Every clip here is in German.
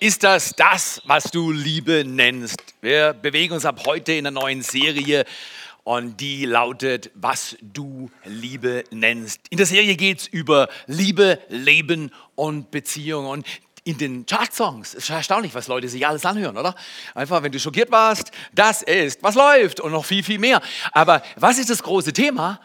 Ist das das, was du Liebe nennst? Wir bewegen uns ab heute in einer neuen Serie und die lautet, was du Liebe nennst. In der Serie geht es über Liebe, Leben und Beziehung. Und in den Chartsongs. Es ist erstaunlich, was Leute sich alles anhören, oder? Einfach, wenn du schockiert warst, das ist, was läuft und noch viel, viel mehr. Aber was ist das große Thema?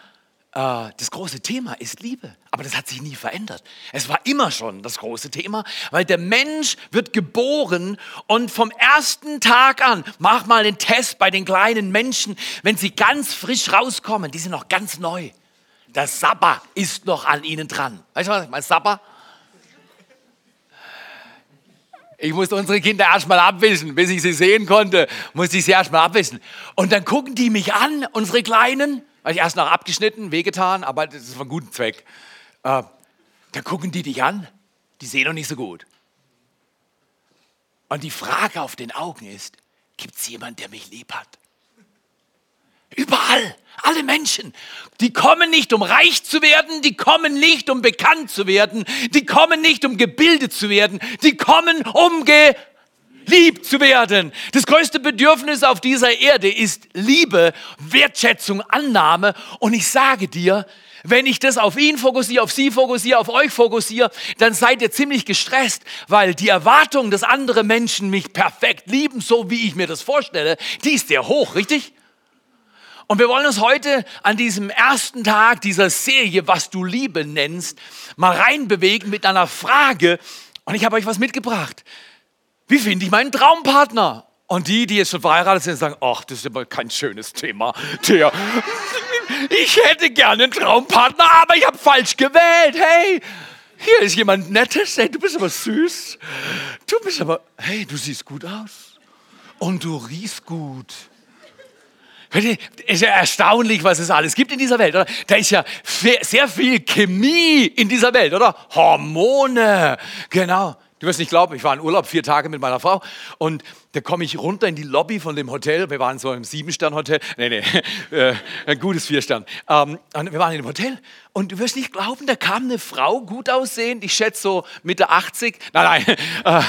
Äh, das große Thema ist Liebe. Aber das hat sich nie verändert. Es war immer schon das große Thema, weil der Mensch wird geboren und vom ersten Tag an, mach mal den Test bei den kleinen Menschen, wenn sie ganz frisch rauskommen, die sind noch ganz neu. Der Sabber ist noch an ihnen dran. Weißt du was? Mein Sabber? Ich musste unsere Kinder erstmal abwischen, bis ich sie sehen konnte, musste ich sie erstmal abwischen. Und dann gucken die mich an, unsere Kleinen, ich erst noch abgeschnitten, wehgetan, aber das ist einen guten Zweck. Äh, dann gucken die dich an, die sehen noch nicht so gut. Und die Frage auf den Augen ist, gibt es jemanden, der mich lieb hat? Überall, alle Menschen, die kommen nicht, um reich zu werden, die kommen nicht, um bekannt zu werden, die kommen nicht, um gebildet zu werden, die kommen, um ge lieb zu werden. Das größte Bedürfnis auf dieser Erde ist Liebe, Wertschätzung, Annahme. Und ich sage dir, wenn ich das auf ihn fokussiere, auf sie fokussiere, auf euch fokussiere, dann seid ihr ziemlich gestresst, weil die Erwartung, dass andere Menschen mich perfekt lieben, so wie ich mir das vorstelle, die ist sehr hoch, richtig? Und wir wollen uns heute an diesem ersten Tag dieser Serie, was du Liebe nennst, mal reinbewegen mit einer Frage. Und ich habe euch was mitgebracht. Wie finde ich meinen Traumpartner? Und die, die jetzt schon verheiratet sind, sagen, ach, das ist aber kein schönes Thema. Der, ich hätte gerne einen Traumpartner, aber ich habe falsch gewählt. Hey, hier ist jemand Nettes. Hey, du bist aber süß. Du bist aber, hey, du siehst gut aus. Und du riechst gut. Es ist ja erstaunlich, was es alles gibt in dieser Welt, oder? Da ist ja sehr viel Chemie in dieser Welt, oder? Hormone, genau. Du wirst nicht glauben, ich war in Urlaub vier Tage mit meiner Frau und da komme ich runter in die Lobby von dem Hotel. Wir waren so im Sieben-Stern-Hotel. Nee, nee, äh, ein gutes Vier-Stern. Ähm, wir waren in dem Hotel und du wirst nicht glauben, da kam eine Frau, gut aussehend, ich schätze so Mitte 80. Nein, nein, äh,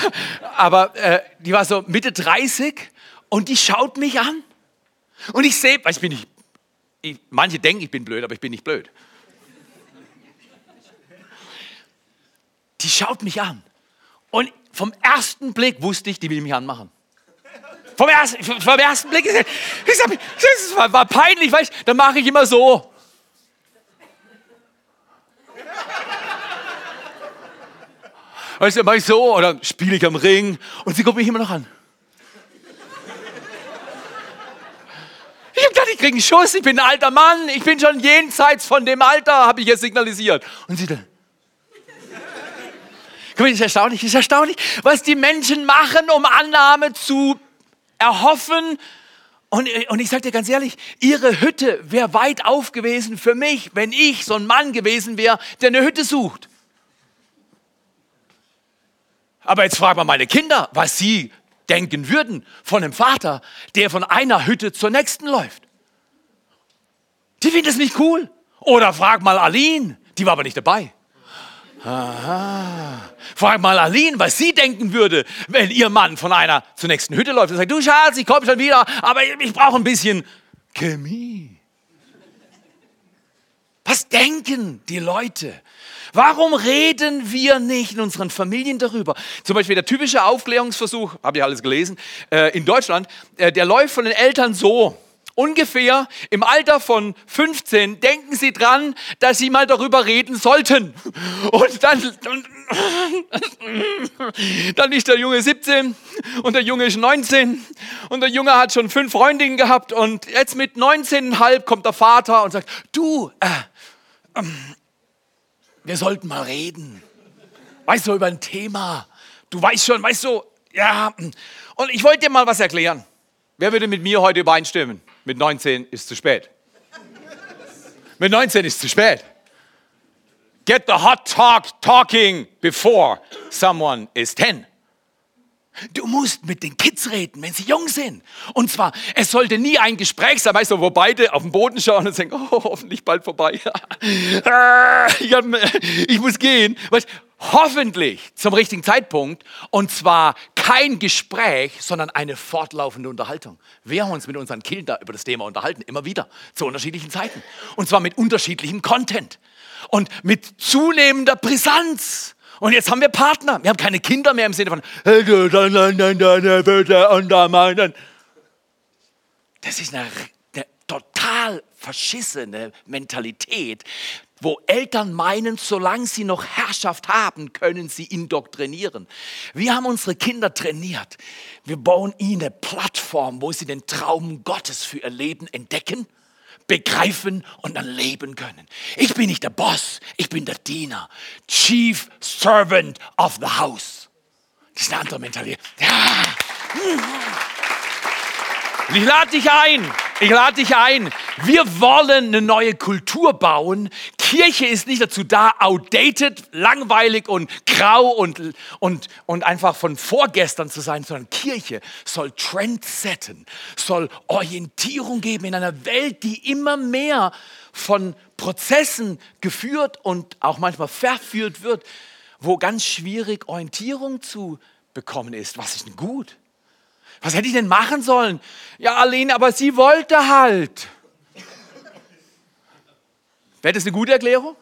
aber äh, die war so Mitte 30 und die schaut mich an. Und ich sehe, ich bin nicht, ich, manche denken, ich bin blöd, aber ich bin nicht blöd. Die schaut mich an. Und vom ersten Blick wusste ich, die will mich anmachen. Vom ersten, vom ersten Blick, ich sag, das war, war peinlich, weißt dann mache ich immer so. Weißt du, mache ich so oder spiele ich am Ring und sie guckt mich immer noch an. Ich habe gedacht, ich kriege einen Schuss, ich bin ein alter Mann, ich bin schon jenseits von dem Alter, habe ich jetzt signalisiert. Und sie dann, Guck mal, ist erstaunlich, ist erstaunlich, was die Menschen machen, um Annahme zu erhoffen. Und, und ich sage dir ganz ehrlich, ihre Hütte wäre weit auf gewesen für mich, wenn ich so ein Mann gewesen wäre, der eine Hütte sucht. Aber jetzt fragen wir meine Kinder, was sie denken würden von einem Vater, der von einer Hütte zur nächsten läuft. Die finden es nicht cool. Oder frag mal Aline, die war aber nicht dabei. Aha. Frag mal Aline, was sie denken würde, wenn ihr Mann von einer zur nächsten Hütte läuft und sagt, du Schatz, ich komme schon wieder, aber ich brauche ein bisschen Chemie. Was denken die Leute? Warum reden wir nicht in unseren Familien darüber? Zum Beispiel der typische Aufklärungsversuch, habe ich alles gelesen, äh, in Deutschland, äh, der läuft von den Eltern so ungefähr im Alter von 15 denken sie dran, dass sie mal darüber reden sollten. Und dann, dann ist der Junge 17 und der Junge ist 19 und der Junge hat schon fünf Freundinnen gehabt und jetzt mit 19,5 kommt der Vater und sagt, du, äh, äh, wir sollten mal reden. Weißt du, über ein Thema. Du weißt schon, weißt du, ja. Und ich wollte dir mal was erklären. Wer würde mit mir heute übereinstimmen? Mit 19 ist zu spät. Mit 19 ist zu spät. Get the hot talk talking before someone is 10. Du musst mit den Kids reden, wenn sie jung sind. Und zwar, es sollte nie ein Gespräch sein, weißt du, wo beide auf den Boden schauen und sagen, oh, hoffentlich bald vorbei. ich, muss gehen. Weißt, hoffentlich zum richtigen Zeitpunkt und zwar kein Gespräch, sondern eine fortlaufende Unterhaltung. Wir haben uns mit unseren Kindern über das Thema unterhalten, immer wieder, zu unterschiedlichen Zeiten und zwar mit unterschiedlichem Content und mit zunehmender Brisanz. Und jetzt haben wir Partner. Wir haben keine Kinder mehr im Sinne von, das ist eine, eine total verschissene Mentalität, wo Eltern meinen, solange sie noch Herrschaft haben, können sie indoktrinieren. Wir haben unsere Kinder trainiert. Wir bauen ihnen eine Plattform, wo sie den Traum Gottes für ihr Leben entdecken, begreifen und dann leben können. Ich bin nicht der Boss, ich bin der Diener. Chief Servant of the House. Das ist eine andere Mentalität. Ja. Ich lade dich ein. Ich lade dich ein. Wir wollen eine neue Kultur bauen. Kirche ist nicht dazu da, outdated, langweilig und grau und, und, und einfach von vorgestern zu sein, sondern Kirche soll Trend setzen, soll Orientierung geben in einer Welt, die immer mehr von Prozessen geführt und auch manchmal verführt wird, wo ganz schwierig Orientierung zu bekommen ist. Was ist denn gut? Was hätte ich denn machen sollen? Ja, Aline, aber sie wollte halt. Wäre das eine gute Erklärung?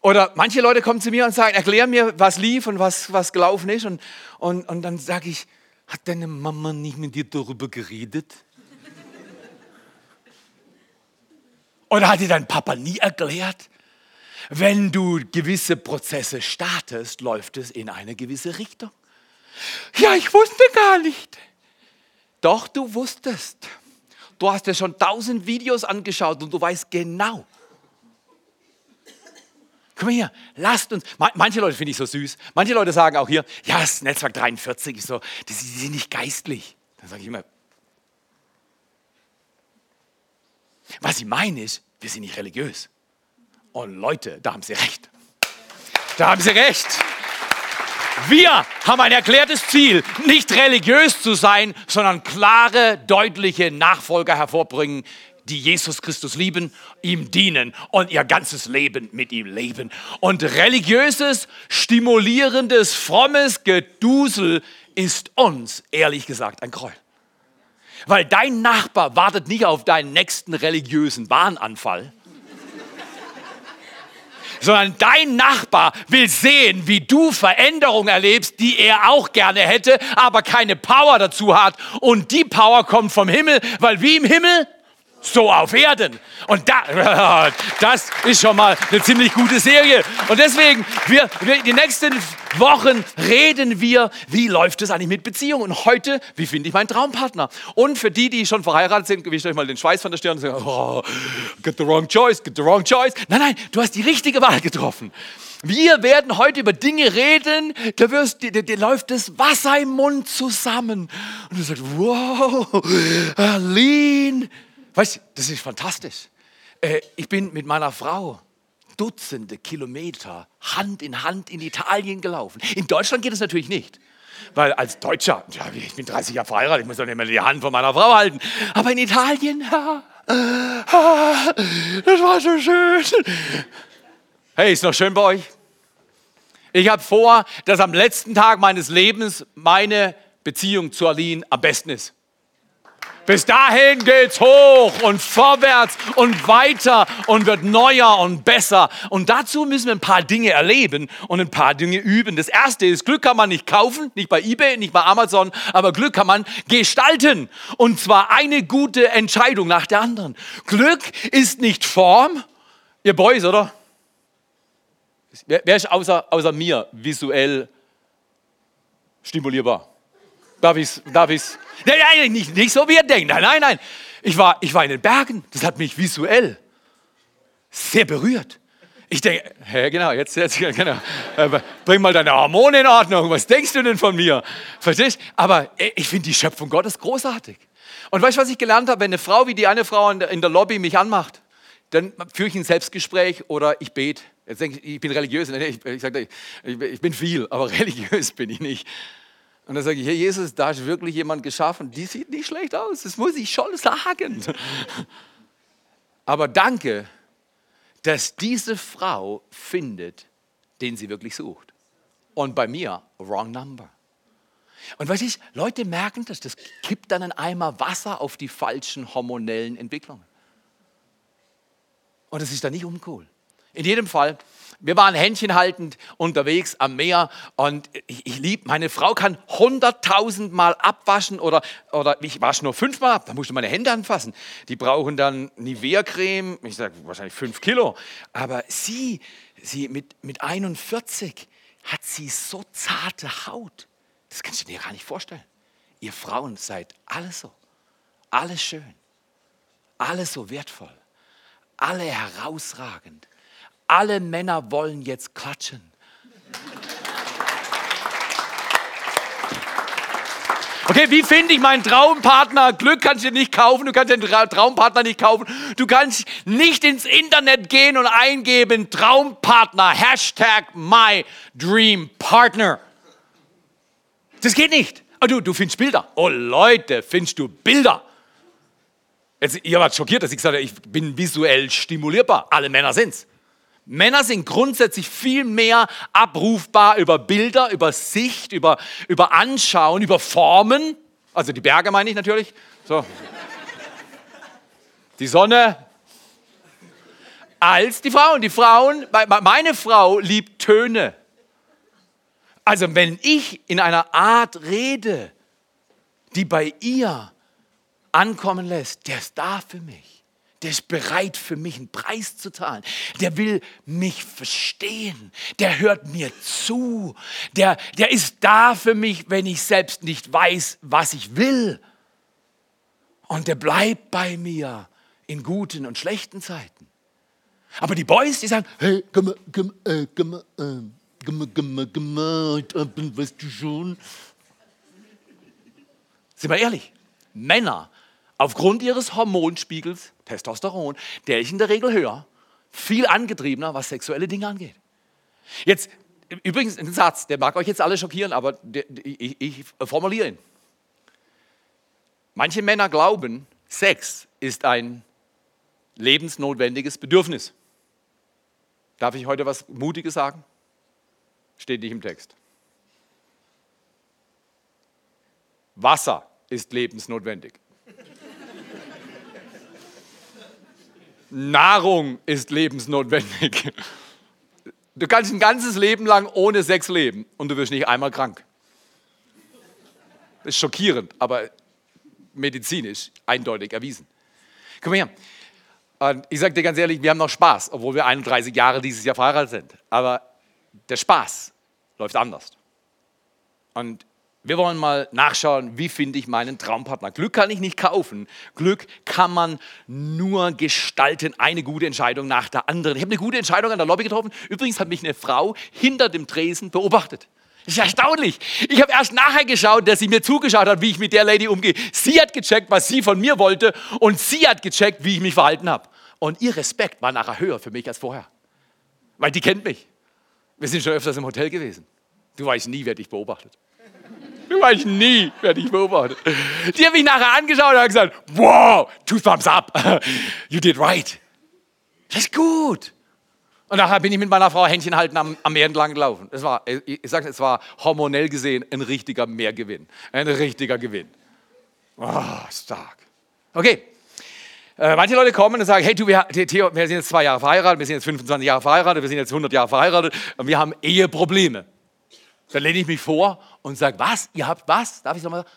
Oder manche Leute kommen zu mir und sagen, erklär mir, was lief und was, was gelaufen ist. Und, und, und dann sage ich, hat deine Mama nicht mit dir darüber geredet? Oder hat dir dein Papa nie erklärt? Wenn du gewisse Prozesse startest, läuft es in eine gewisse Richtung. Ja, ich wusste gar nicht. Doch, du wusstest. Du hast dir schon tausend Videos angeschaut und du weißt genau. Mal hier, lasst uns. Manche Leute finde ich so süß. Manche Leute sagen auch hier, ja, das Netzwerk 43 ist so, die sind nicht geistlich. Dann sage ich immer, was ich meine ist, wir sind nicht religiös. Und Leute, da haben sie recht. Da haben sie recht. Wir haben ein erklärtes Ziel, nicht religiös zu sein, sondern klare, deutliche Nachfolger hervorbringen, die Jesus Christus lieben, ihm dienen und ihr ganzes Leben mit ihm leben. Und religiöses, stimulierendes, frommes Gedusel ist uns, ehrlich gesagt, ein Gräuel. Weil dein Nachbar wartet nicht auf deinen nächsten religiösen Bahnanfall, sondern dein Nachbar will sehen, wie du Veränderungen erlebst, die er auch gerne hätte, aber keine Power dazu hat. Und die Power kommt vom Himmel, weil wie im Himmel, so auf Erden. Und da, das ist schon mal eine ziemlich gute Serie. Und deswegen, wir, wir, die nächsten Wochen reden wir, wie läuft es eigentlich mit Beziehungen. Und heute, wie finde ich meinen Traumpartner? Und für die, die schon verheiratet sind, wische euch mal den Schweiß von der Stirn und sagen, oh, get the wrong choice, get the wrong choice. Nein, nein, du hast die richtige Wahl getroffen. Wir werden heute über Dinge reden, da, wirst, da, da läuft das Wasser im Mund zusammen. Und du sagst, wow, Aline, Weißt du, das ist fantastisch. Äh, ich bin mit meiner Frau Dutzende Kilometer Hand in Hand in Italien gelaufen. In Deutschland geht es natürlich nicht. Weil als Deutscher, ja, ich bin 30 Jahre verheiratet, ich muss doch nicht mehr die Hand von meiner Frau halten. Aber in Italien, ja, das war so schön. Hey, ist noch schön bei euch? Ich habe vor, dass am letzten Tag meines Lebens meine Beziehung zu Aline am besten ist. Bis dahin geht's hoch und vorwärts und weiter und wird neuer und besser. Und dazu müssen wir ein paar Dinge erleben und ein paar Dinge üben. Das erste ist, Glück kann man nicht kaufen, nicht bei eBay, nicht bei Amazon, aber Glück kann man gestalten. Und zwar eine gute Entscheidung nach der anderen. Glück ist nicht Form. Ihr Boys, oder? Wer ist außer, außer mir visuell stimulierbar? Darf ich es? Darf ich's? Nein, nein, nicht, nicht so wie ihr denkt. Nein, nein, nein. Ich war, ich war in den Bergen. Das hat mich visuell sehr berührt. Ich denke, ja, genau, jetzt, jetzt genau. Bring mal deine Hormone in Ordnung. Was denkst du denn von mir? Verstehst? Aber äh, ich finde die Schöpfung Gottes großartig. Und weißt du, was ich gelernt habe? Wenn eine Frau wie die eine Frau in der, Lobby mich anmacht, dann führe ich ein Selbstgespräch oder ich bete. Jetzt denke ich, ich bin religiös. Ich, ich, sage, ich, ich bin viel, aber religiös bin ich nicht. Und dann sage ich, Herr Jesus, da ist wirklich jemand geschaffen, die sieht nicht schlecht aus, das muss ich schon sagen. Aber danke, dass diese Frau findet, den sie wirklich sucht. Und bei mir, wrong number. Und was ich, Leute merken das, das kippt dann ein Eimer Wasser auf die falschen hormonellen Entwicklungen. Und das ist dann nicht uncool. In jedem Fall, wir waren händchenhaltend unterwegs am Meer und ich, ich liebe, meine Frau kann hunderttausend Mal abwaschen oder, oder ich wasche nur fünfmal ab, da musst du meine Hände anfassen. Die brauchen dann Nivea-Creme, ich sage wahrscheinlich fünf Kilo. Aber sie, sie mit, mit 41 hat sie so zarte Haut. Das kannst du dir gar nicht vorstellen. Ihr Frauen seid alles so, alles schön, alles so wertvoll, alle herausragend. Alle Männer wollen jetzt klatschen. Okay, wie finde ich meinen Traumpartner? Glück kannst du nicht kaufen, du kannst den Traumpartner nicht kaufen. Du kannst nicht ins Internet gehen und eingeben Traumpartner, Hashtag my dream partner. Das geht nicht. Oh, du, du findest Bilder. Oh Leute, findest du Bilder? Jetzt, ihr wart schockiert, dass ich gesagt habe, ich bin visuell stimulierbar. Alle Männer sind's. Männer sind grundsätzlich viel mehr abrufbar über Bilder, über Sicht, über, über Anschauen, über Formen. Also die Berge meine ich natürlich. So. Die Sonne. Als die Frauen. Die Frauen, meine Frau liebt Töne. Also wenn ich in einer Art rede, die bei ihr ankommen lässt, der ist da für mich. Der ist bereit für mich einen Preis zu zahlen. Der will mich verstehen. Der hört mir zu. Der, der ist da für mich, wenn ich selbst nicht weiß, was ich will. Und der bleibt bei mir in guten und schlechten Zeiten. Aber die Boys, die sagen, hey, komm mal, komm, äh, komm äh, komm mal, komm mal, komm mal, heute Abend, weißt du schon. Sind wir ehrlich, Männer aufgrund ihres Hormonspiegels, Testosteron, der ist in der Regel höher, viel angetriebener, was sexuelle Dinge angeht. Jetzt, übrigens ein Satz, der mag euch jetzt alle schockieren, aber ich, ich formuliere ihn. Manche Männer glauben, Sex ist ein lebensnotwendiges Bedürfnis. Darf ich heute was Mutiges sagen? Steht nicht im Text. Wasser ist lebensnotwendig. Nahrung ist lebensnotwendig. Du kannst ein ganzes Leben lang ohne Sex leben und du wirst nicht einmal krank. Das ist schockierend, aber medizinisch eindeutig erwiesen. Komm her. Ich sage dir ganz ehrlich, wir haben noch Spaß, obwohl wir 31 Jahre dieses Jahr verheiratet sind. Aber der Spaß läuft anders. Und wir wollen mal nachschauen, wie finde ich meinen Traumpartner. Glück kann ich nicht kaufen. Glück kann man nur gestalten. Eine gute Entscheidung nach der anderen. Ich habe eine gute Entscheidung an der Lobby getroffen. Übrigens hat mich eine Frau hinter dem Tresen beobachtet. Das ist erstaunlich. Ich habe erst nachher geschaut, dass sie mir zugeschaut hat, wie ich mit der Lady umgehe. Sie hat gecheckt, was sie von mir wollte und sie hat gecheckt, wie ich mich verhalten habe. Und ihr Respekt war nachher höher für mich als vorher. Weil die kennt mich. Wir sind schon öfters im Hotel gewesen. Du weißt nie, wer dich beobachtet. Du weißt nie, werde ich beobachtet. Die haben mich nachher angeschaut und haben gesagt, wow, two thumbs up. You did right. Das ist gut. Und nachher bin ich mit meiner Frau Händchen halten am, am Meer entlang gelaufen. Es war, ich sage, es war hormonell gesehen ein richtiger Mehrgewinn. Ein richtiger Gewinn. Oh, stark. Okay. Äh, manche Leute kommen und sagen, hey du, wir, Theo, wir sind jetzt zwei Jahre verheiratet, wir sind jetzt 25 Jahre verheiratet, wir sind jetzt 100 Jahre verheiratet und wir haben Eheprobleme. Dann lehne ich mich vor und sage, was? Ihr habt was? Darf ich nochmal sagen?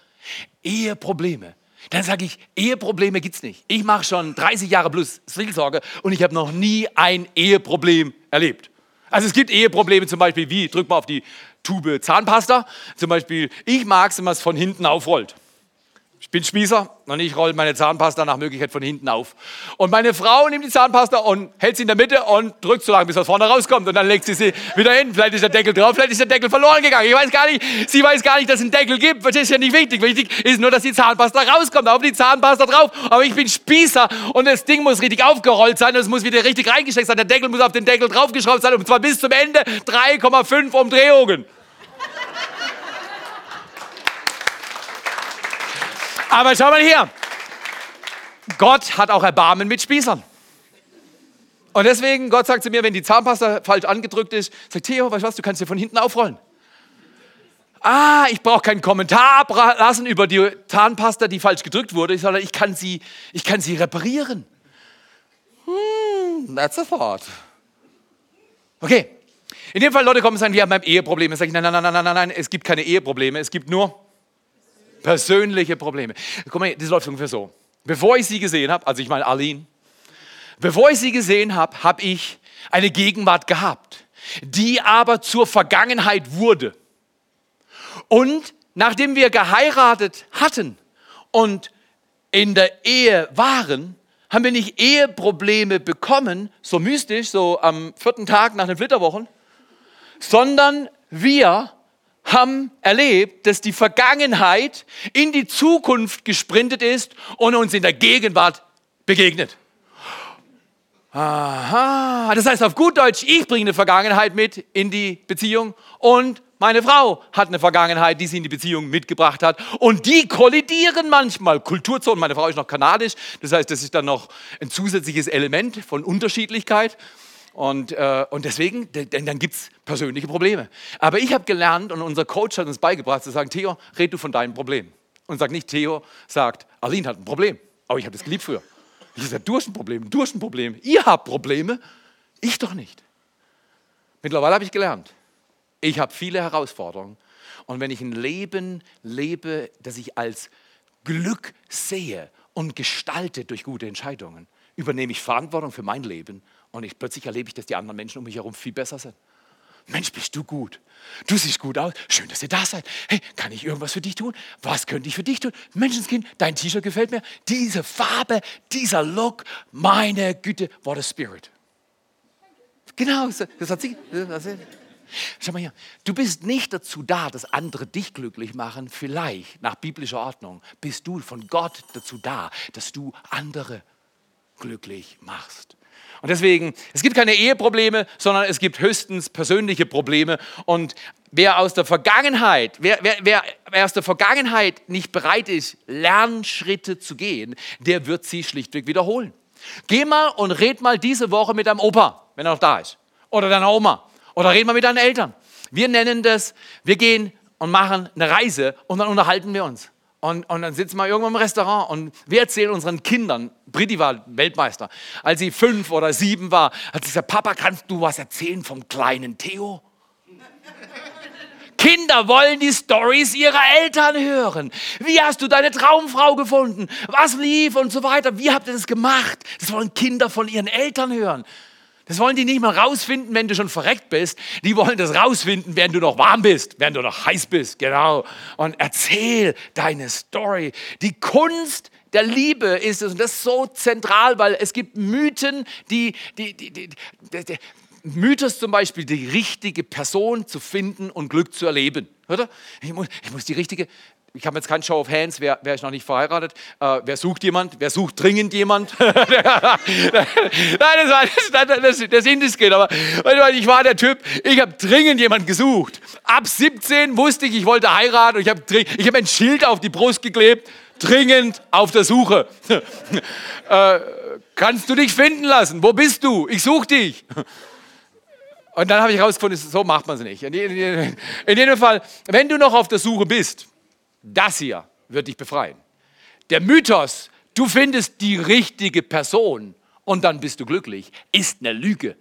Eheprobleme. Dann sage ich, Eheprobleme gibt es nicht. Ich mache schon 30 Jahre plus Seelsorge und ich habe noch nie ein Eheproblem erlebt. Also es gibt Eheprobleme zum Beispiel wie, drück mal auf die Tube Zahnpasta. Zum Beispiel, ich mag es, wenn man es von hinten aufrollt. Ich bin Spießer und ich rolle meine Zahnpasta nach Möglichkeit von hinten auf. Und meine Frau nimmt die Zahnpasta und hält sie in der Mitte und drückt so lange, bis was vorne rauskommt. Und dann legt sie sie wieder hin. Vielleicht ist der Deckel drauf, vielleicht ist der Deckel verloren gegangen. Ich weiß gar nicht, sie weiß gar nicht, dass es einen Deckel gibt. Das ist ja nicht wichtig. Wichtig ist nur, dass die Zahnpasta rauskommt. Auf die Zahnpasta drauf. Aber ich bin Spießer und das Ding muss richtig aufgerollt sein und es muss wieder richtig reingesteckt sein. Der Deckel muss auf den Deckel draufgeschraubt sein und zwar bis zum Ende 3,5 Umdrehungen. Aber schau mal hier. Gott hat auch Erbarmen mit Spießern. Und deswegen, Gott sagt zu mir, wenn die Zahnpasta falsch angedrückt ist, sagt Theo, weißt du was, du kannst sie von hinten aufrollen. Ah, ich brauche keinen Kommentar ablassen über die Zahnpasta, die falsch gedrückt wurde, sondern ich kann sie, ich kann sie reparieren. Hmm, that's a thought. Okay. In dem Fall Leute kommen und sagen, wir haben ein Eheproblem. Ich sage, nein, nein, nein, nein, nein, nein, es gibt keine Eheprobleme, es gibt nur persönliche Probleme. Guck mal, das läuft ungefähr so. Bevor ich sie gesehen habe, also ich meine Arlene, bevor ich sie gesehen habe, habe ich eine Gegenwart gehabt, die aber zur Vergangenheit wurde. Und nachdem wir geheiratet hatten und in der Ehe waren, haben wir nicht Eheprobleme bekommen, so mystisch, so am vierten Tag nach den Flitterwochen, sondern wir haben erlebt, dass die Vergangenheit in die Zukunft gesprintet ist und uns in der Gegenwart begegnet. Aha, das heißt auf gut Deutsch, ich bringe eine Vergangenheit mit in die Beziehung und meine Frau hat eine Vergangenheit, die sie in die Beziehung mitgebracht hat. Und die kollidieren manchmal. Kulturzonen, meine Frau ist noch kanadisch, das heißt, das ist dann noch ein zusätzliches Element von Unterschiedlichkeit. Und, äh, und deswegen, denn dann gibt es persönliche Probleme. Aber ich habe gelernt und unser Coach hat uns beigebracht zu sagen, Theo, red du von deinem Problem. Und sag nicht, Theo sagt, Aline hat ein Problem. Aber ich habe das geliebt früher. Ich sage, du hast ein Problem, du hast ein Problem. Ihr habt Probleme, ich doch nicht. Mittlerweile habe ich gelernt, ich habe viele Herausforderungen. Und wenn ich ein Leben lebe, das ich als Glück sehe und gestalte durch gute Entscheidungen, übernehme ich Verantwortung für mein Leben und ich, plötzlich erlebe ich, dass die anderen Menschen um mich herum viel besser sind. Mensch, bist du gut. Du siehst gut aus. Schön, dass ihr da seid. Hey, kann ich irgendwas für dich tun? Was könnte ich für dich tun? Menschenskind, dein T-Shirt gefällt mir. Diese Farbe, dieser Look, meine Güte, what a spirit. Genau, das hat sie. Das hat sie. Schau mal hier, du bist nicht dazu da, dass andere dich glücklich machen. Vielleicht, nach biblischer Ordnung, bist du von Gott dazu da, dass du andere glücklich machst. Und deswegen, es gibt keine Eheprobleme, sondern es gibt höchstens persönliche Probleme. Und wer aus der Vergangenheit, wer, wer, wer, aus der Vergangenheit nicht bereit ist, Lernschritte zu gehen, der wird sie schlichtweg wiederholen. Geh mal und red mal diese Woche mit deinem Opa, wenn er noch da ist. Oder deiner Oma. Oder red mal mit deinen Eltern. Wir nennen das, wir gehen und machen eine Reise und dann unterhalten wir uns. Und, und dann sitzen wir irgendwo im Restaurant und wir erzählen unseren Kindern, Britti war Weltmeister, als sie fünf oder sieben war, hat sie gesagt, Papa, kannst du was erzählen vom kleinen Theo? Kinder wollen die Stories ihrer Eltern hören. Wie hast du deine Traumfrau gefunden? Was lief und so weiter? Wie habt ihr das gemacht? Das wollen Kinder von ihren Eltern hören. Das wollen die nicht mal rausfinden, wenn du schon verreckt bist. Die wollen das rausfinden, während du noch warm bist, während du noch heiß bist. Genau. Und erzähl deine Story. Die Kunst der Liebe ist es. Und das ist so zentral, weil es gibt Mythen, die, die, die, die Mythos zum Beispiel, die richtige Person zu finden und Glück zu erleben. Oder? Ich muss, ich muss die richtige, ich habe jetzt keinen Show of Hands, wer, wer ist noch nicht verheiratet? Äh, wer sucht jemand? Wer sucht dringend jemand? Nein, das war das, das, das indiskret, aber ich war der Typ, ich habe dringend jemand gesucht. Ab 17 wusste ich, ich wollte heiraten und ich habe ich hab ein Schild auf die Brust geklebt, dringend auf der Suche. äh, kannst du dich finden lassen? Wo bist du? Ich suche dich. Und dann habe ich herausgefunden, so macht man es nicht. In, jedem Fall, wenn du noch auf der Suche bist, das hier wird dich befreien. Der Mythos, du findest die richtige Person und dann bist du glücklich, ist eine Lüge.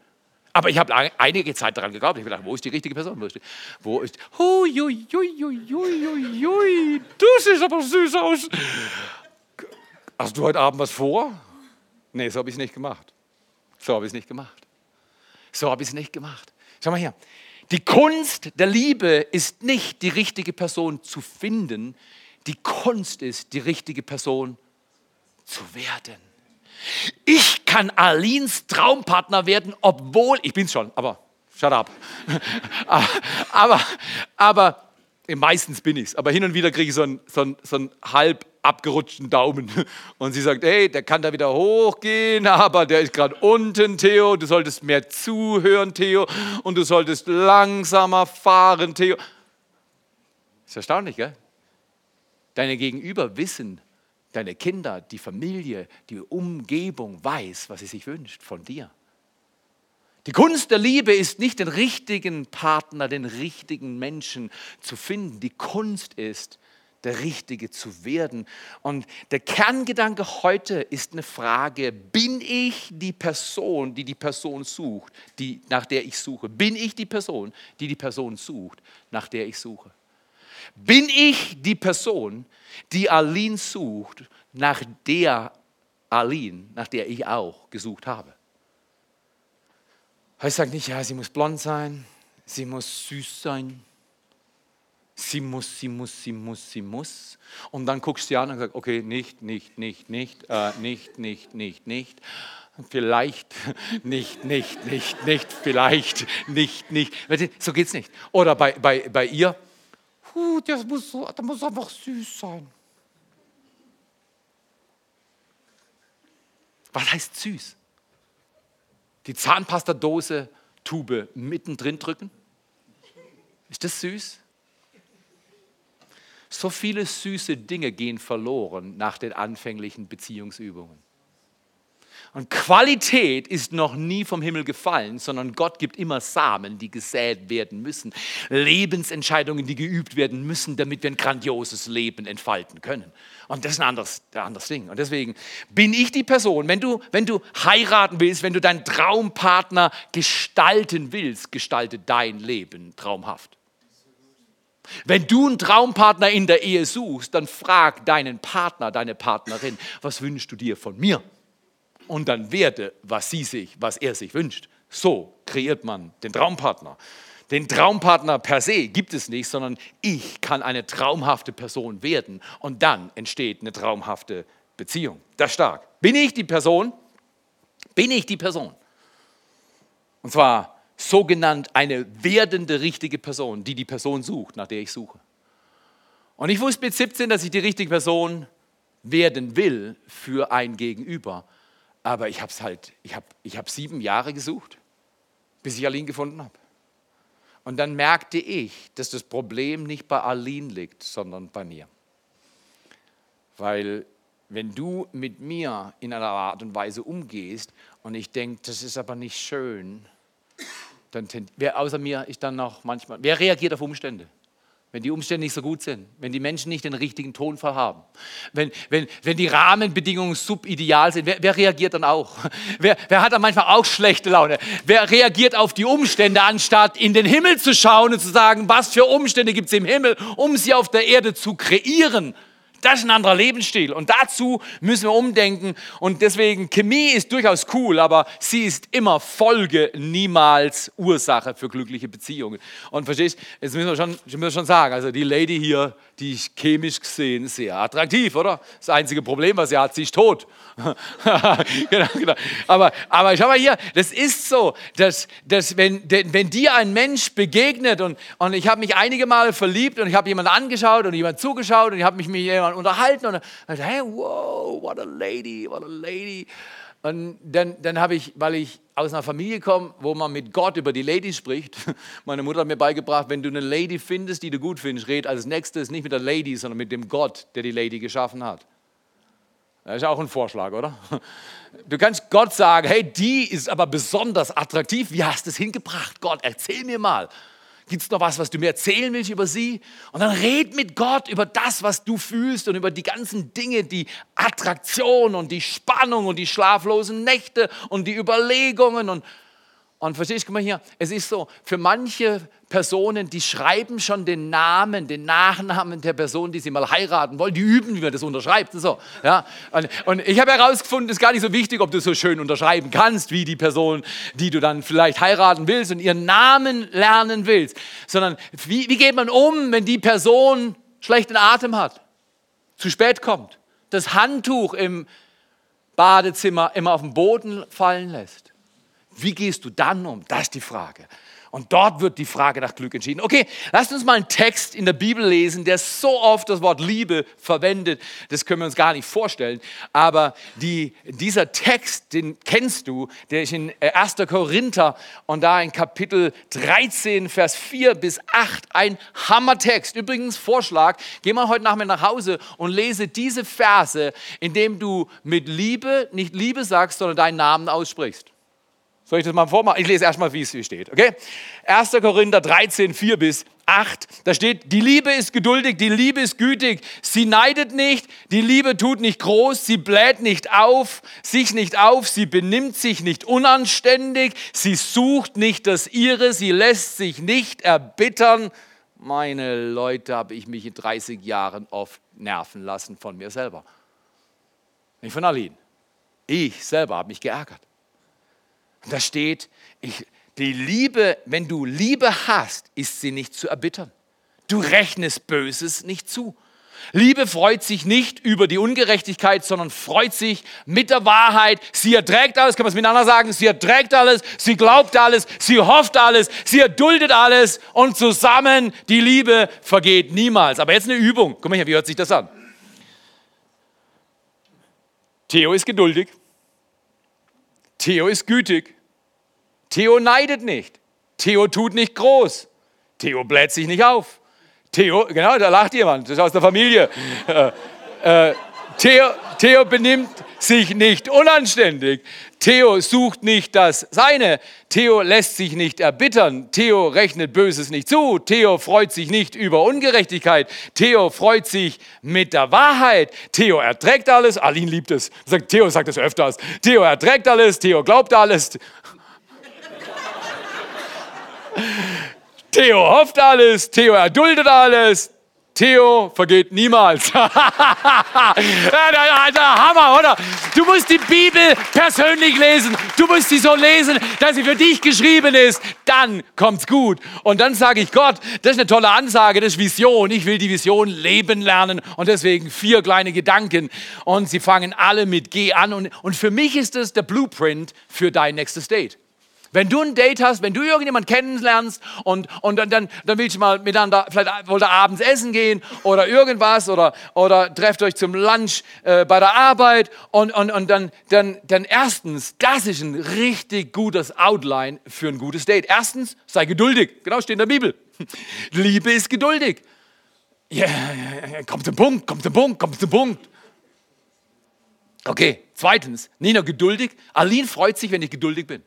Aber ich habe einige Zeit daran geglaubt. Ich habe gedacht, wo ist die richtige Person? Wo ist, die, wo ist hui, hui, hui, du siehst aber süß aus. Hast du heute Abend was vor? Nee, so habe ich es nicht gemacht. So habe ich es nicht gemacht. So habe ich es nicht gemacht. Schau mal her. Die Kunst der Liebe ist nicht die richtige Person zu finden, die Kunst ist, die richtige Person zu werden. Ich kann Alins Traumpartner werden, obwohl, ich bin's schon, aber shut up. aber, aber, meistens bin ich's, aber hin und wieder kriege ich so einen, so einen, so einen halb abgerutschten Daumen. Und sie sagt, hey, der kann da wieder hochgehen, aber der ist gerade unten, Theo. Du solltest mehr zuhören, Theo. Und du solltest langsamer fahren, Theo. Ist erstaunlich, gell? Deine Gegenüber wissen, deine Kinder, die Familie, die Umgebung weiß, was sie sich wünscht von dir. Die Kunst der Liebe ist nicht den richtigen Partner, den richtigen Menschen zu finden. Die Kunst ist, der Richtige zu werden. Und der Kerngedanke heute ist eine Frage, bin ich die Person, die die Person sucht, die, nach der ich suche? Bin ich die Person, die die Person sucht, nach der ich suche? Bin ich die Person, die Aline sucht, nach der Aline, nach der ich auch gesucht habe? Ich sage nicht, ja, sie muss blond sein, sie muss süß sein, sie muss, sie muss, sie muss, sie muss. Und dann guckst du sie an und sagst, okay, nicht, nicht, nicht, nicht, äh, nicht, nicht, nicht, nicht. Vielleicht nicht, nicht, nicht, nicht, vielleicht nicht, nicht. So geht es nicht. Oder bei, bei, bei ihr, huh, das, muss, das muss einfach süß sein. Was heißt süß? Die Zahnpastadose Tube mittendrin drücken? Ist das süß? So viele süße Dinge gehen verloren nach den anfänglichen Beziehungsübungen. Und Qualität ist noch nie vom Himmel gefallen, sondern Gott gibt immer Samen, die gesät werden müssen, Lebensentscheidungen, die geübt werden müssen, damit wir ein grandioses Leben entfalten können. Und das ist ein anderes, ein anderes Ding. Und deswegen bin ich die Person, wenn du, wenn du heiraten willst, wenn du deinen Traumpartner gestalten willst, gestalte dein Leben traumhaft. Wenn du einen Traumpartner in der Ehe suchst, dann frag deinen Partner, deine Partnerin, was wünschst du dir von mir? Und dann werde, was sie sich, was er sich wünscht. So kreiert man den Traumpartner. Den Traumpartner per se gibt es nicht, sondern ich kann eine traumhafte Person werden und dann entsteht eine traumhafte Beziehung. Das stark. Bin ich die Person? Bin ich die Person? Und zwar sogenannt eine werdende richtige Person, die die Person sucht, nach der ich suche. Und ich wusste mit 17, dass ich die richtige Person werden will für ein Gegenüber. Aber ich habe es halt, ich habe ich hab sieben Jahre gesucht, bis ich Aline gefunden habe. Und dann merkte ich, dass das Problem nicht bei Aline liegt, sondern bei mir. Weil wenn du mit mir in einer Art und Weise umgehst und ich denke, das ist aber nicht schön, dann wer außer mir ist dann noch manchmal, wer reagiert auf Umstände? Wenn die Umstände nicht so gut sind, wenn die Menschen nicht den richtigen Tonfall haben, wenn, wenn, wenn die Rahmenbedingungen subideal sind, wer, wer reagiert dann auch? Wer, wer hat dann manchmal auch schlechte Laune? Wer reagiert auf die Umstände, anstatt in den Himmel zu schauen und zu sagen, was für Umstände gibt es im Himmel, um sie auf der Erde zu kreieren? Das ist ein anderer Lebensstil und dazu müssen wir umdenken und deswegen Chemie ist durchaus cool, aber sie ist immer Folge, niemals Ursache für glückliche Beziehungen. Und verstehst, jetzt müssen wir schon, müssen wir schon sagen, also die Lady hier, die ist chemisch gesehen sehr attraktiv, oder? Das einzige Problem, was sie hat, sie ist tot. genau, genau. Aber, aber schau mal hier, das ist so, dass, dass wenn, wenn dir ein Mensch begegnet und, und ich habe mich einige Male verliebt und ich habe jemanden angeschaut und jemand zugeschaut und ich habe mich mit jemandem unterhalten und dann, hey, wow, what a lady, what a lady. Und dann, dann habe ich, weil ich aus einer Familie komme, wo man mit Gott über die Lady spricht, meine Mutter hat mir beigebracht, wenn du eine Lady findest, die du gut findest, red als nächstes nicht mit der Lady, sondern mit dem Gott, der die Lady geschaffen hat. Das ist auch ein Vorschlag, oder? Du kannst Gott sagen, hey, die ist aber besonders attraktiv. Wie hast du es hingebracht? Gott, erzähl mir mal. Gibt es noch was, was du mir erzählen willst über sie? Und dann red mit Gott über das, was du fühlst und über die ganzen Dinge, die Attraktion und die Spannung und die schlaflosen Nächte und die Überlegungen und und verstehst du, mal hier, es ist so, für manche Personen, die schreiben schon den Namen, den Nachnamen der Person, die sie mal heiraten wollen, die üben, wie man das unterschreibt und so. Ja? Und, und ich habe herausgefunden, es ist gar nicht so wichtig, ob du so schön unterschreiben kannst, wie die Person, die du dann vielleicht heiraten willst und ihren Namen lernen willst, sondern wie, wie geht man um, wenn die Person schlechten Atem hat, zu spät kommt, das Handtuch im Badezimmer immer auf den Boden fallen lässt wie gehst du dann um? Das ist die Frage. Und dort wird die Frage nach Glück entschieden. Okay, lasst uns mal einen Text in der Bibel lesen, der so oft das Wort Liebe verwendet, das können wir uns gar nicht vorstellen. Aber die, dieser Text, den kennst du, der ist in 1. Korinther und da in Kapitel 13, Vers 4 bis 8, ein Hammertext. Übrigens, Vorschlag, geh mal heute Nachmittag nach Hause und lese diese Verse, indem du mit Liebe nicht Liebe sagst, sondern deinen Namen aussprichst. Soll ich das mal vormachen? Ich lese erstmal, wie es hier steht. Okay? 1. Korinther 13, 4 bis 8. Da steht, die Liebe ist geduldig, die Liebe ist gütig. Sie neidet nicht, die Liebe tut nicht groß, sie bläht nicht auf, sich nicht auf, sie benimmt sich nicht unanständig, sie sucht nicht das ihre, sie lässt sich nicht erbittern. Meine Leute, habe ich mich in 30 Jahren oft nerven lassen von mir selber. Nicht von Aline. Ich selber habe mich geärgert. Und da steht, ich, die Liebe, wenn du Liebe hast, ist sie nicht zu erbittern. Du rechnest Böses nicht zu. Liebe freut sich nicht über die Ungerechtigkeit, sondern freut sich mit der Wahrheit. Sie erträgt alles, kann man es miteinander sagen? Sie erträgt alles, sie glaubt alles, sie hofft alles, sie erduldet alles und zusammen die Liebe vergeht niemals. Aber jetzt eine Übung. Guck mal hier, wie hört sich das an? Theo ist geduldig. Theo ist gütig. Theo neidet nicht. Theo tut nicht groß. Theo bläht sich nicht auf. Theo, genau, da lacht jemand, das ist aus der Familie. Äh, äh, Theo, Theo benimmt sich nicht unanständig. Theo sucht nicht das Seine. Theo lässt sich nicht erbittern. Theo rechnet Böses nicht zu. Theo freut sich nicht über Ungerechtigkeit. Theo freut sich mit der Wahrheit. Theo erträgt alles. Aline liebt es. Theo sagt es öfters. Theo erträgt alles. Theo glaubt alles. Theo hofft alles. Theo erduldet alles. Theo vergeht niemals. Hammer, oder? Du musst die Bibel persönlich lesen. Du musst sie so lesen, dass sie für dich geschrieben ist. Dann kommt's gut. Und dann sage ich Gott, das ist eine tolle Ansage, das ist Vision. Ich will die Vision leben lernen. Und deswegen vier kleine Gedanken. Und sie fangen alle mit G an. Und, und für mich ist das der Blueprint für dein nächstes Date. Wenn du ein Date hast, wenn du irgendjemanden kennenlernst und, und dann, dann, dann willst du mal miteinander, vielleicht wollt ihr abends essen gehen oder irgendwas oder, oder trefft euch zum Lunch äh, bei der Arbeit und, und, und dann, dann, dann erstens, das ist ein richtig gutes Outline für ein gutes Date. Erstens, sei geduldig. Genau, steht in der Bibel. Liebe ist geduldig. Ja, yeah, kommt zum Punkt, kommt zum Punkt, kommt zum Punkt. Okay, zweitens, Nina geduldig. Aline freut sich, wenn ich geduldig bin.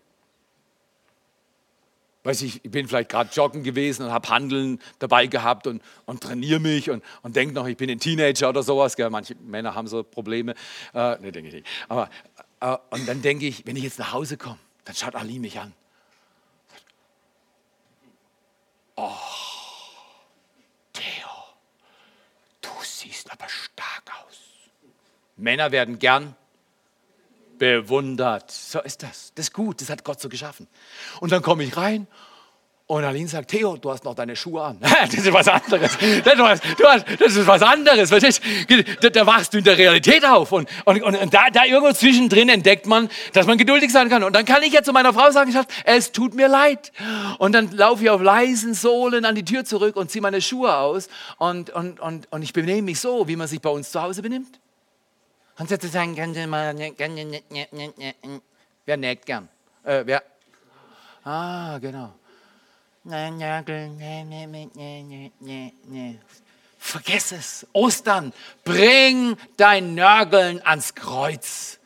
Weiß ich, ich bin vielleicht gerade joggen gewesen und habe Handeln dabei gehabt und, und trainiere mich und, und denke noch, ich bin ein Teenager oder sowas. Gell? Manche Männer haben so Probleme. Äh, ne, denke ich nicht. Aber, äh, und dann denke ich, wenn ich jetzt nach Hause komme, dann schaut Ali mich an. Oh, Theo, du siehst aber stark aus. Männer werden gern bewundert. So ist das. Das ist gut, das hat Gott so geschaffen. Und dann komme ich rein und Aline sagt, Theo, du hast noch deine Schuhe an. Das ist was anderes. Das ist was anderes. Da, wachst du in der Realität auf. Und, und, und da, da, irgendwo zwischendrin entdeckt man, dass man geduldig sein kann. Und dann kann ich ja zu meiner Frau sagen, es tut mir leid. Und dann laufe ich auf leisen Sohlen an die Tür zurück und ziehe meine Schuhe aus. Und, und, und, und ich benehme mich so, wie man sich bei uns zu Hause benimmt. Und sozusagen, können Sie mal, wer näht gern? Äh, wer? Ah, genau. Vergiss es. Ostern, bring dein Nörgeln ans Kreuz.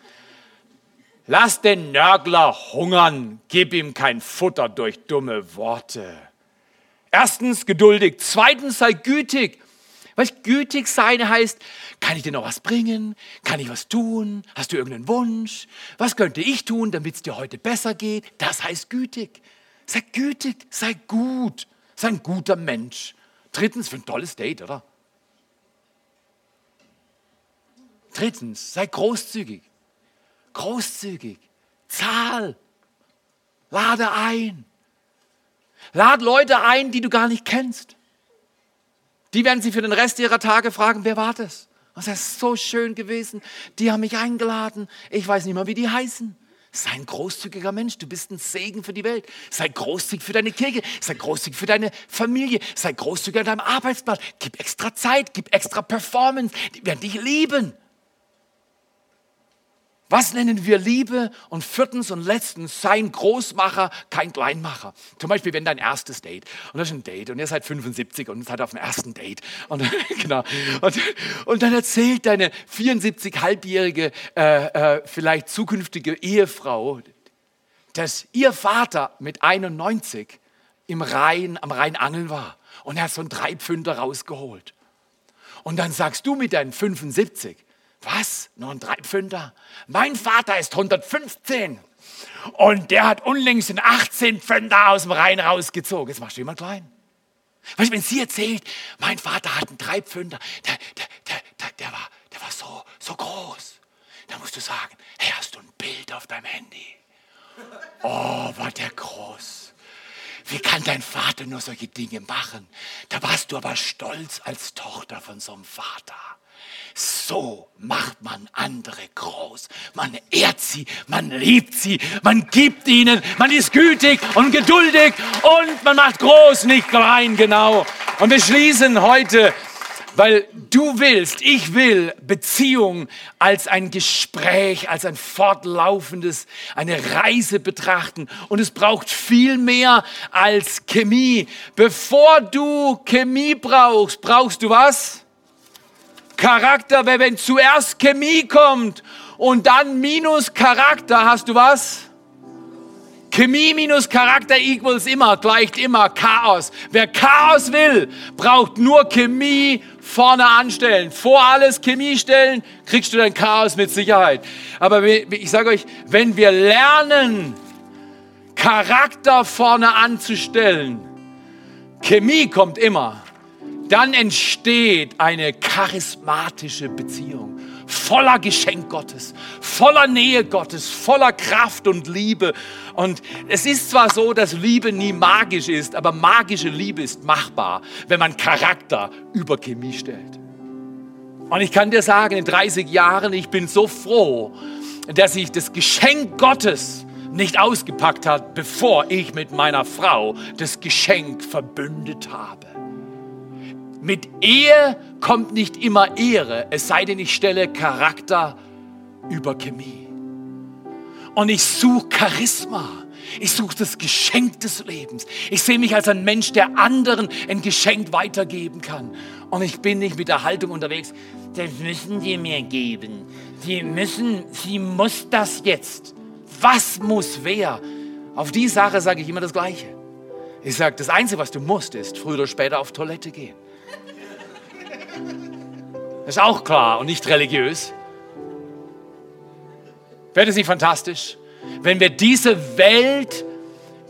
Lass den Nörgler hungern, gib ihm kein Futter durch dumme Worte. Erstens geduldig, zweitens sei gütig. Weißt, gütig sein heißt, kann ich dir noch was bringen? Kann ich was tun? Hast du irgendeinen Wunsch? Was könnte ich tun, damit es dir heute besser geht? Das heißt gütig. Sei gütig, sei gut, sei ein guter Mensch. Drittens, für ein tolles Date, oder? Drittens, sei großzügig. Großzügig. Zahl. Lade ein. Lade Leute ein, die du gar nicht kennst. Die werden sie für den Rest ihrer Tage fragen, wer war das? Das ist so schön gewesen. Die haben mich eingeladen. Ich weiß nicht mal, wie die heißen. Sei ein großzügiger Mensch. Du bist ein Segen für die Welt. Sei großzügig für deine Kirche. Sei großzügig für deine Familie. Sei großzügig an deinem Arbeitsplatz. Gib extra Zeit. Gib extra Performance. Die werden dich lieben. Was nennen wir Liebe? Und viertens und letztens, sei ein Großmacher, kein Kleinmacher. Zum Beispiel, wenn dein erstes Date, und das ist ein Date, und ihr seid 75 und seid auf dem ersten Date. Und, genau, und, und dann erzählt deine 74-halbjährige, äh, äh, vielleicht zukünftige Ehefrau, dass ihr Vater mit 91 im Rhein, am Rhein angeln war und er hat so einen Dreipfünder rausgeholt. Und dann sagst du mit deinen 75, was? Nur ein Dreipfünder? Mein Vater ist 115 und der hat unlängst einen 18 Pfünder aus dem Rhein rausgezogen. Jetzt machst du jemand klein. Weißt du, wenn sie erzählt, mein Vater hat einen Dreipfünder, der, der, der, der, war, der war so, so groß. Da musst du sagen, hey, hast du ein Bild auf deinem Handy? Oh, war der groß. Wie kann dein Vater nur solche Dinge machen? Da warst du aber stolz als Tochter von so einem Vater. So macht man andere groß. Man ehrt sie, man liebt sie, man gibt ihnen, man ist gütig und geduldig und man macht groß, nicht klein, genau. Und wir schließen heute weil du willst, ich will Beziehung als ein Gespräch, als ein fortlaufendes, eine Reise betrachten. Und es braucht viel mehr als Chemie. Bevor du Chemie brauchst, brauchst du was? Charakter, weil wenn zuerst Chemie kommt und dann minus Charakter, hast du was? Chemie minus Charakter equals immer, gleicht immer Chaos. Wer Chaos will, braucht nur Chemie vorne anstellen. Vor alles Chemie stellen, kriegst du dein Chaos mit Sicherheit. Aber ich sage euch, wenn wir lernen, Charakter vorne anzustellen, Chemie kommt immer, dann entsteht eine charismatische Beziehung voller Geschenk Gottes, voller Nähe Gottes, voller Kraft und Liebe. Und es ist zwar so, dass Liebe nie magisch ist, aber magische Liebe ist machbar, wenn man Charakter über Chemie stellt. Und ich kann dir sagen, in 30 Jahren, ich bin so froh, dass ich das Geschenk Gottes nicht ausgepackt hat, bevor ich mit meiner Frau das Geschenk verbündet habe. Mit Ehe kommt nicht immer Ehre, es sei denn, ich stelle Charakter über Chemie. Und ich suche Charisma. Ich suche das Geschenk des Lebens. Ich sehe mich als ein Mensch, der anderen ein Geschenk weitergeben kann. Und ich bin nicht mit der Haltung unterwegs, das müssen die mir geben. Sie müssen, sie muss das jetzt. Was muss wer? Auf die Sache sage ich immer das Gleiche. Ich sage, das Einzige, was du musst, ist früher oder später auf Toilette gehen. Das ist auch klar und nicht religiös. Wäre das nicht fantastisch, wenn wir diese Welt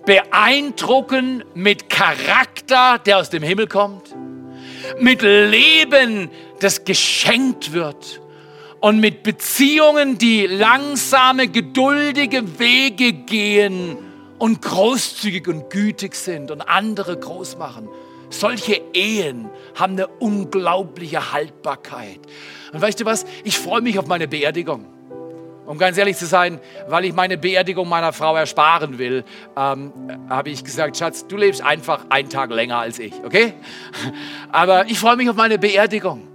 beeindrucken mit Charakter, der aus dem Himmel kommt, mit Leben, das geschenkt wird und mit Beziehungen, die langsame, geduldige Wege gehen und großzügig und gütig sind und andere groß machen. Solche Ehen haben eine unglaubliche Haltbarkeit. Und weißt du was? Ich freue mich auf meine Beerdigung. Um ganz ehrlich zu sein, weil ich meine Beerdigung meiner Frau ersparen will, ähm, habe ich gesagt, Schatz, du lebst einfach einen Tag länger als ich, okay? Aber ich freue mich auf meine Beerdigung,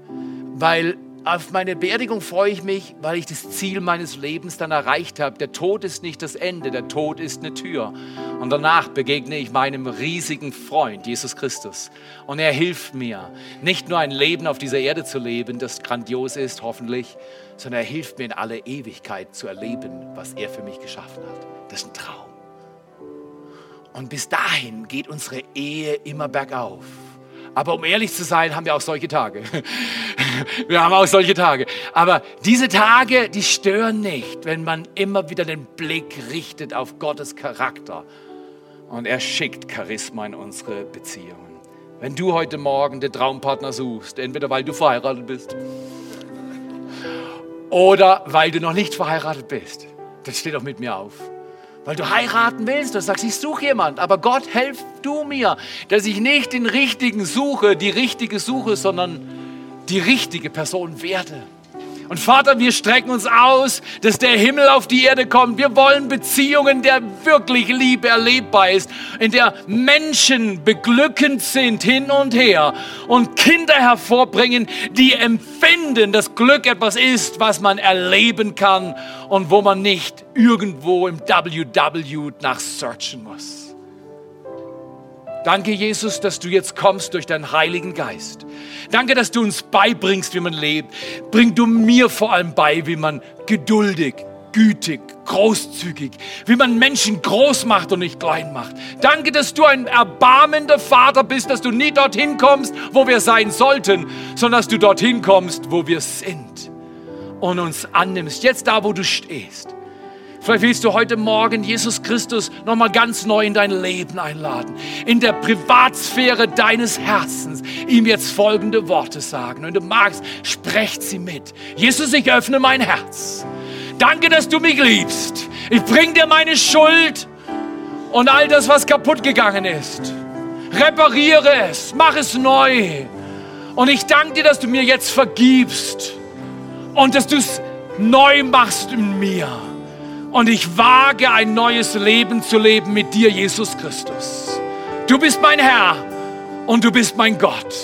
weil auf meine Beerdigung freue ich mich, weil ich das Ziel meines Lebens dann erreicht habe. Der Tod ist nicht das Ende, der Tod ist eine Tür. Und danach begegne ich meinem riesigen Freund, Jesus Christus. Und er hilft mir, nicht nur ein Leben auf dieser Erde zu leben, das grandios ist, hoffentlich, sondern er hilft mir in alle Ewigkeit zu erleben, was er für mich geschaffen hat. Das ist ein Traum. Und bis dahin geht unsere Ehe immer bergauf. Aber um ehrlich zu sein, haben wir auch solche Tage. Wir haben auch solche Tage. Aber diese Tage, die stören nicht, wenn man immer wieder den Blick richtet auf Gottes Charakter. Und er schickt Charisma in unsere Beziehungen. Wenn du heute Morgen den Traumpartner suchst, entweder weil du verheiratet bist oder weil du noch nicht verheiratet bist, dann steh doch mit mir auf weil du heiraten willst. Du sagst, ich suche jemand, aber Gott, helf du mir, dass ich nicht den richtigen suche, die richtige suche, sondern die richtige Person werde. Und Vater, wir strecken uns aus, dass der Himmel auf die Erde kommt. Wir wollen Beziehungen, der wirklich Liebe erlebbar ist, in der Menschen beglückend sind hin und her und Kinder hervorbringen, die empfinden, dass Glück etwas ist, was man erleben kann und wo man nicht irgendwo im WW nach searchen muss. Danke, Jesus, dass du jetzt kommst durch deinen Heiligen Geist. Danke, dass du uns beibringst, wie man lebt. Bring du mir vor allem bei, wie man geduldig, gütig, großzügig, wie man Menschen groß macht und nicht klein macht. Danke, dass du ein erbarmender Vater bist, dass du nie dorthin kommst, wo wir sein sollten, sondern dass du dorthin kommst, wo wir sind und uns annimmst, jetzt da, wo du stehst. Vielleicht willst du heute Morgen Jesus Christus nochmal ganz neu in dein Leben einladen. In der Privatsphäre deines Herzens ihm jetzt folgende Worte sagen. Wenn du magst, sprecht sie mit. Jesus, ich öffne mein Herz. Danke, dass du mich liebst. Ich bring dir meine Schuld und all das, was kaputt gegangen ist. Repariere es, mach es neu. Und ich danke dir, dass du mir jetzt vergibst und dass du es neu machst in mir. Und ich wage ein neues Leben zu leben mit dir, Jesus Christus. Du bist mein Herr und du bist mein Gott.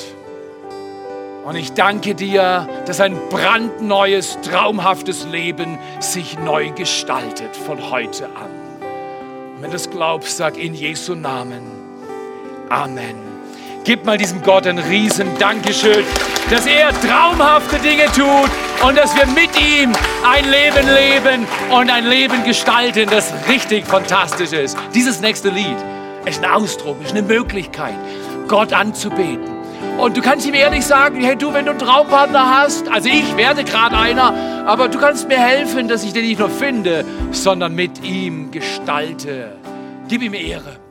Und ich danke dir, dass ein brandneues, traumhaftes Leben sich neu gestaltet von heute an. Und wenn du es glaubst, sag in Jesu Namen. Amen. Gib mal diesem Gott ein riesen Dankeschön, dass er traumhafte Dinge tut und dass wir mit ihm ein Leben leben und ein Leben gestalten, das richtig fantastisch ist. Dieses nächste Lied ist ein Ausdruck, ist eine Möglichkeit, Gott anzubeten. Und du kannst ihm ehrlich sagen, hey du, wenn du einen Traumpartner hast, also ich werde gerade einer, aber du kannst mir helfen, dass ich den nicht nur finde, sondern mit ihm gestalte. Gib ihm Ehre.